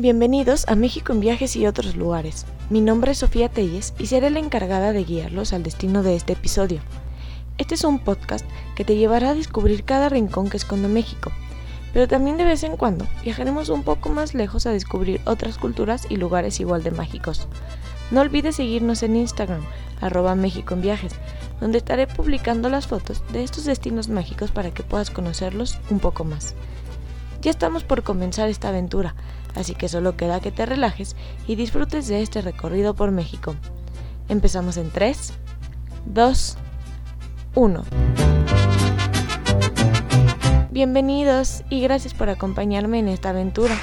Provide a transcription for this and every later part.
Bienvenidos a México en viajes y otros lugares. Mi nombre es Sofía Telles y seré la encargada de guiarlos al destino de este episodio. Este es un podcast que te llevará a descubrir cada rincón que esconde México, pero también de vez en cuando viajaremos un poco más lejos a descubrir otras culturas y lugares igual de mágicos. No olvides seguirnos en Instagram, arroba México en viajes, donde estaré publicando las fotos de estos destinos mágicos para que puedas conocerlos un poco más. Ya estamos por comenzar esta aventura, así que solo queda que te relajes y disfrutes de este recorrido por México. Empezamos en 3, 2, 1. Bienvenidos y gracias por acompañarme en esta aventura.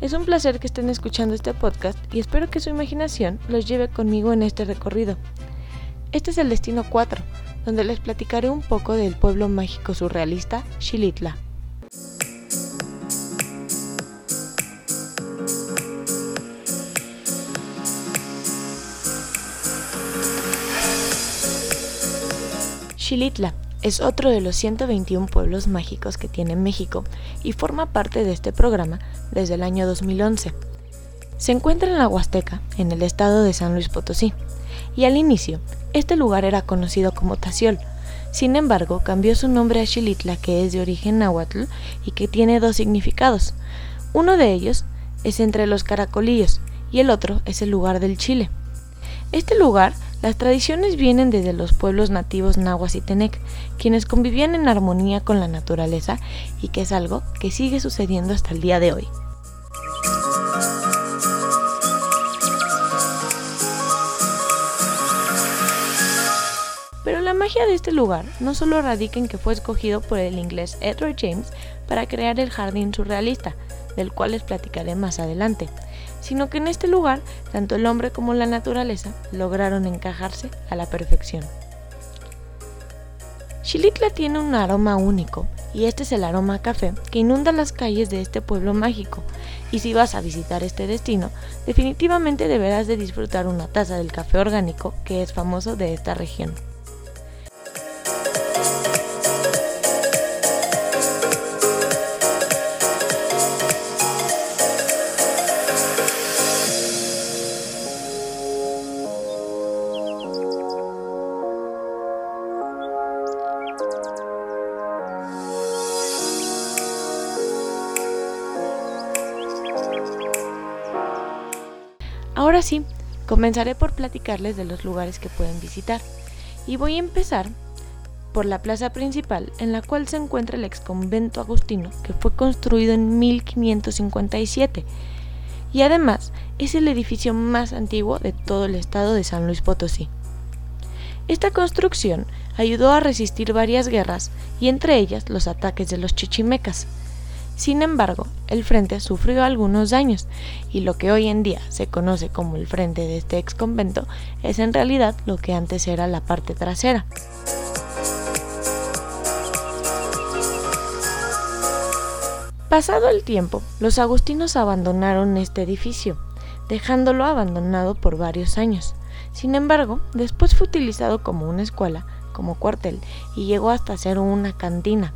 Es un placer que estén escuchando este podcast y espero que su imaginación los lleve conmigo en este recorrido. Este es el destino 4, donde les platicaré un poco del pueblo mágico surrealista Xilitla. Xilitla es otro de los 121 pueblos mágicos que tiene México y forma parte de este programa desde el año 2011. Se encuentra en la Huasteca, en el estado de San Luis Potosí, y al inicio, este lugar era conocido como Taciol. Sin embargo, cambió su nombre a Xilitla, que es de origen náhuatl y que tiene dos significados. Uno de ellos es entre los caracolillos y el otro es el lugar del Chile. Este lugar las tradiciones vienen desde los pueblos nativos nahuas y tenec, quienes convivían en armonía con la naturaleza y que es algo que sigue sucediendo hasta el día de hoy. Pero la magia de este lugar no solo radica en que fue escogido por el inglés Edward James para crear el jardín surrealista, del cual les platicaré más adelante, sino que en este lugar tanto el hombre como la naturaleza lograron encajarse a la perfección. Xilitla tiene un aroma único, y este es el aroma a café que inunda las calles de este pueblo mágico, y si vas a visitar este destino, definitivamente deberás de disfrutar una taza del café orgánico que es famoso de esta región. Ahora sí, comenzaré por platicarles de los lugares que pueden visitar. Y voy a empezar por la plaza principal en la cual se encuentra el ex convento agustino que fue construido en 1557 y además es el edificio más antiguo de todo el estado de San Luis Potosí. Esta construcción ayudó a resistir varias guerras y entre ellas los ataques de los chichimecas. Sin embargo, el frente sufrió algunos daños y lo que hoy en día se conoce como el frente de este ex convento es en realidad lo que antes era la parte trasera. Pasado el tiempo, los agustinos abandonaron este edificio, dejándolo abandonado por varios años. Sin embargo, después fue utilizado como una escuela, como cuartel, y llegó hasta ser una cantina.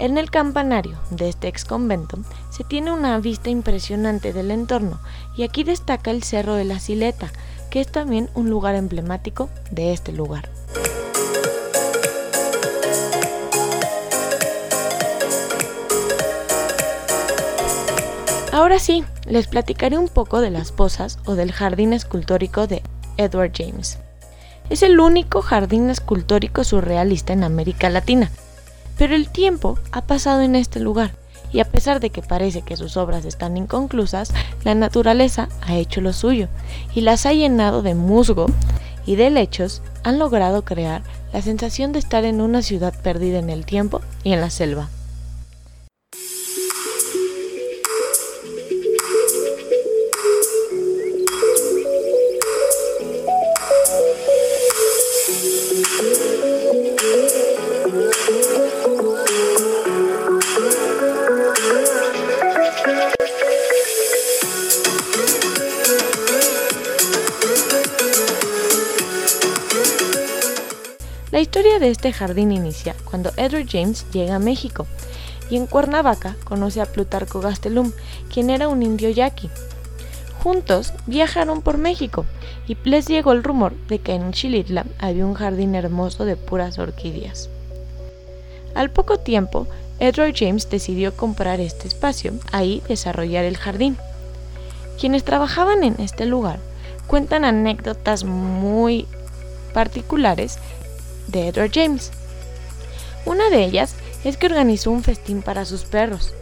En el campanario de este ex convento se tiene una vista impresionante del entorno y aquí destaca el Cerro de la Sileta, que es también un lugar emblemático de este lugar. Ahora sí, les platicaré un poco de las posas o del jardín escultórico de Edward James. Es el único jardín escultórico surrealista en América Latina pero el tiempo ha pasado en este lugar y a pesar de que parece que sus obras están inconclusas, la naturaleza ha hecho lo suyo y las ha llenado de musgo y de lechos han logrado crear la sensación de estar en una ciudad perdida en el tiempo y en la selva. La historia de este jardín inicia cuando Edward James llega a México y en Cuernavaca conoce a Plutarco Gastelum, quien era un indio yaqui. Juntos viajaron por México y les llegó el rumor de que en Chilitla había un jardín hermoso de puras orquídeas. Al poco tiempo, Edward James decidió comprar este espacio, ahí desarrollar el jardín. Quienes trabajaban en este lugar cuentan anécdotas muy particulares de Edward James. Una de ellas es que organizó un festín para sus perros,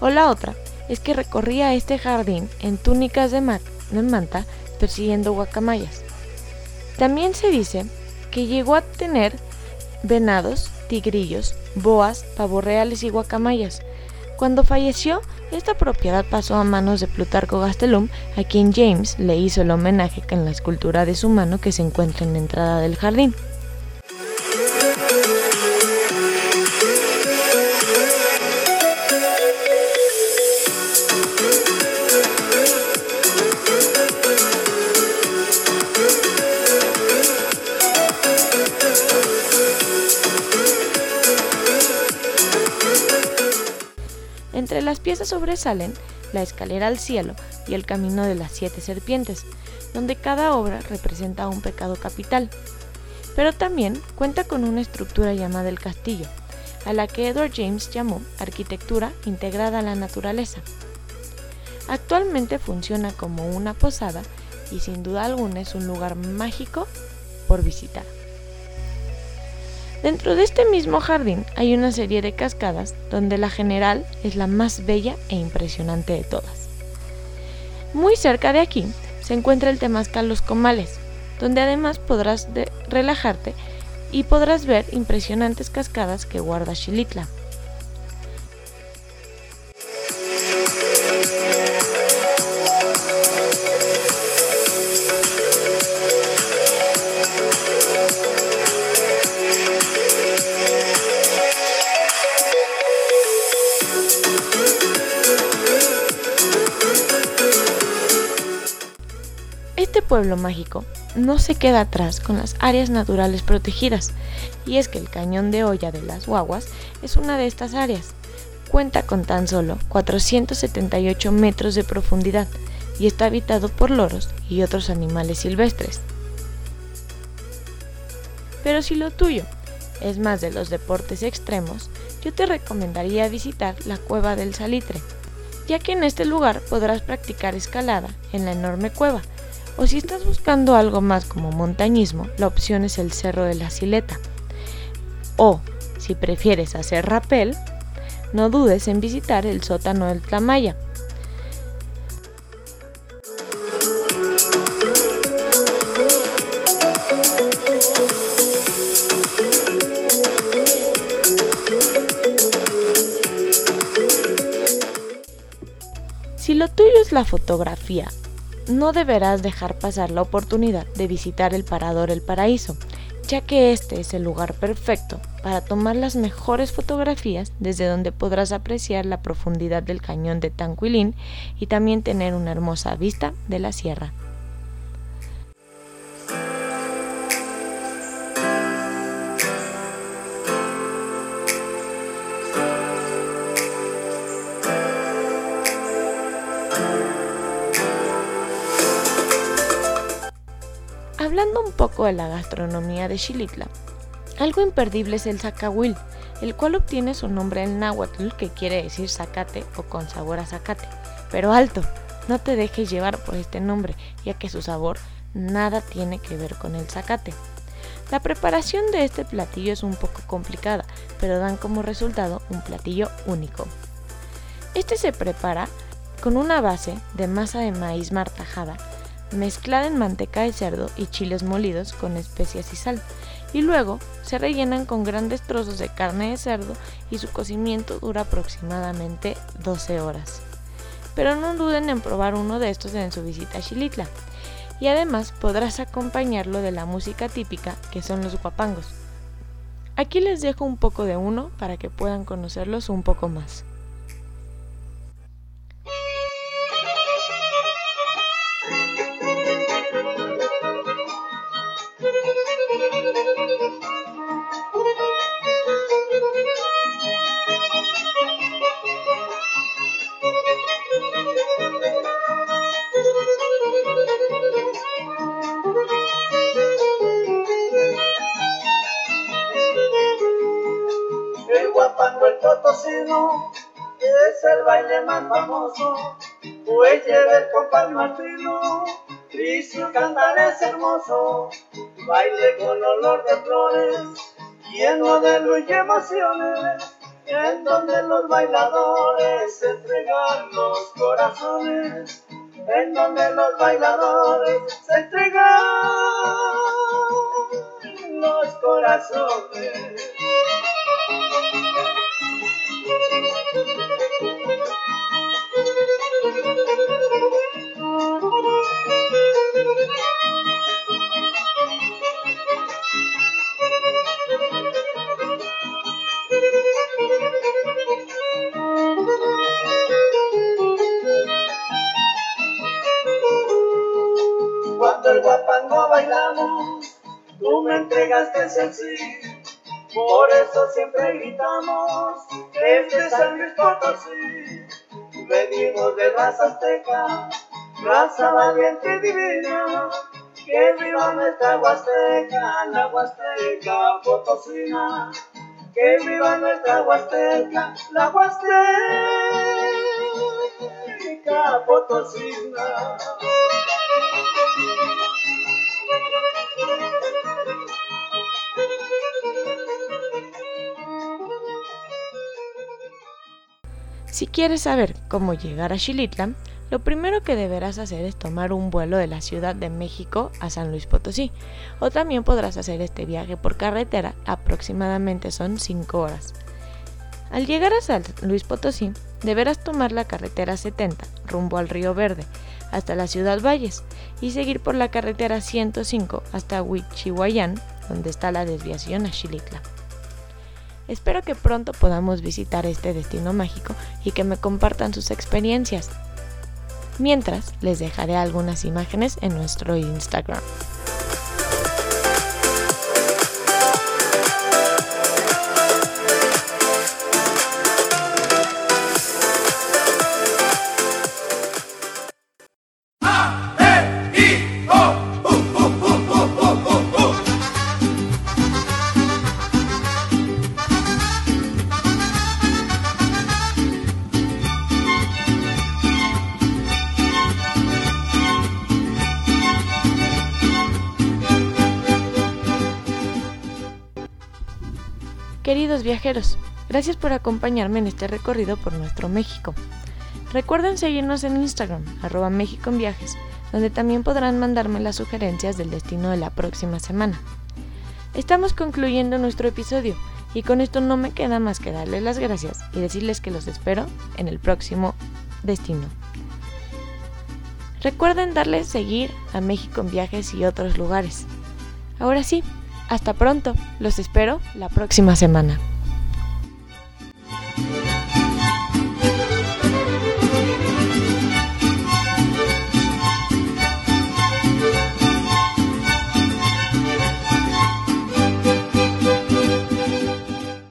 o la otra es que recorría este jardín en túnicas de, manta persiguiendo guacamayas. También se dice que llegó a tener venados, tigrillos, boas, pavorreales y guacamayas. Cuando falleció, esta propiedad pasó a manos de Plutarco Gastelum, a quien James le hizo el homenaje en la escultura de su mano que se encuentra en la entrada del jardín. Las piezas sobresalen la escalera al cielo y el camino de las siete serpientes, donde cada obra representa un pecado capital. Pero también cuenta con una estructura llamada el castillo, a la que Edward James llamó arquitectura integrada a la naturaleza. Actualmente funciona como una posada y sin duda alguna es un lugar mágico por visitar. Dentro de este mismo jardín hay una serie de cascadas donde la general es la más bella e impresionante de todas. Muy cerca de aquí se encuentra el Temazcal Los Comales, donde además podrás relajarte y podrás ver impresionantes cascadas que guarda Xilitla. Pueblo mágico no se queda atrás con las áreas naturales protegidas, y es que el cañón de olla de las guaguas es una de estas áreas. Cuenta con tan solo 478 metros de profundidad y está habitado por loros y otros animales silvestres. Pero si lo tuyo es más de los deportes extremos, yo te recomendaría visitar la cueva del Salitre, ya que en este lugar podrás practicar escalada en la enorme cueva o si estás buscando algo más como montañismo, la opción es el Cerro de la Sileta. O, si prefieres hacer rappel, no dudes en visitar el sótano del Tlamaya. Si lo tuyo es la fotografía no deberás dejar pasar la oportunidad de visitar el Parador El Paraíso, ya que este es el lugar perfecto para tomar las mejores fotografías desde donde podrás apreciar la profundidad del cañón de Tanquilín y también tener una hermosa vista de la sierra. De la gastronomía de Xilitla, algo imperdible es el zacahuil, el cual obtiene su nombre en náhuatl, que quiere decir zacate o con sabor a zacate. Pero alto, no te dejes llevar por este nombre, ya que su sabor nada tiene que ver con el zacate. La preparación de este platillo es un poco complicada, pero dan como resultado un platillo único. Este se prepara con una base de masa de maíz martajada, mezclada en manteca de cerdo y chiles molidos con especias y sal, y luego se rellenan con grandes trozos de carne de cerdo y su cocimiento dura aproximadamente 12 horas. Pero no duden en probar uno de estos en su visita a Xilitla, y además podrás acompañarlo de la música típica que son los guapangos. Aquí les dejo un poco de uno para que puedan conocerlos un poco más. Es el baile más famoso, pues lleva el compás más fino y su cantar es hermoso, baile con olor de flores, lleno de luz y emociones, en donde los bailadores entregan los corazones, en donde los bailadores se entregan los corazones. Guapango bailamos, tú me entregaste el sí. Por eso siempre gritamos, es de San Luis Potosí. Venimos de raza azteca, raza valiente y divina. Que viva nuestra Huasteca, la Huasteca Potosina. Que viva nuestra Huasteca, la Huasteca Potosina. Si quieres saber cómo llegar a Xilitlan, lo primero que deberás hacer es tomar un vuelo de la Ciudad de México a San Luis Potosí, o también podrás hacer este viaje por carretera, aproximadamente son 5 horas. Al llegar a San Luis Potosí, deberás tomar la carretera 70 rumbo al Río Verde hasta la ciudad Valles y seguir por la carretera 105 hasta Huichihuayán, donde está la desviación a Xilitla. Espero que pronto podamos visitar este destino mágico y que me compartan sus experiencias. Mientras, les dejaré algunas imágenes en nuestro Instagram. Queridos viajeros, gracias por acompañarme en este recorrido por nuestro México. Recuerden seguirnos en Instagram, arroba México en Viajes, donde también podrán mandarme las sugerencias del destino de la próxima semana. Estamos concluyendo nuestro episodio y con esto no me queda más que darles las gracias y decirles que los espero en el próximo destino. Recuerden darle seguir a México en Viajes y otros lugares. Ahora sí, hasta pronto, los espero la próxima semana.